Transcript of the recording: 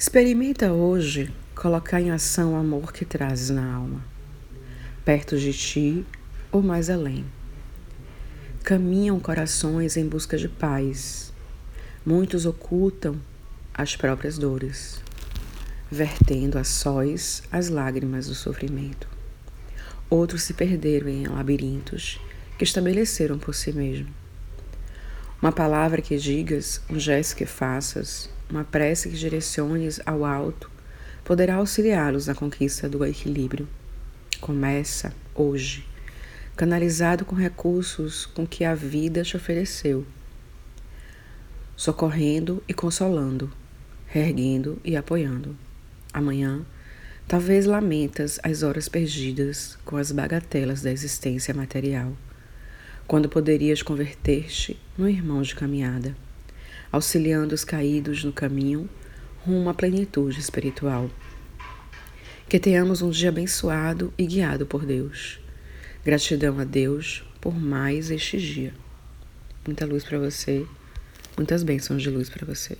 Experimenta hoje colocar em ação o amor que trazes na alma, perto de ti ou mais além. Caminham corações em busca de paz. Muitos ocultam as próprias dores, vertendo a sóis as lágrimas do sofrimento. Outros se perderam em labirintos que estabeleceram por si mesmo. Uma palavra que digas, um gesto que faças, uma prece que direciones ao alto poderá auxiliá-los na conquista do equilíbrio. Começa hoje, canalizado com recursos com que a vida te ofereceu, socorrendo e consolando, reerguendo e apoiando. Amanhã, talvez lamentas as horas perdidas com as bagatelas da existência material, quando poderias converter-te no irmão de caminhada auxiliando os caídos no caminho rumo à plenitude espiritual. Que tenhamos um dia abençoado e guiado por Deus. Gratidão a Deus por mais este dia. Muita luz para você, muitas bênçãos de luz para você.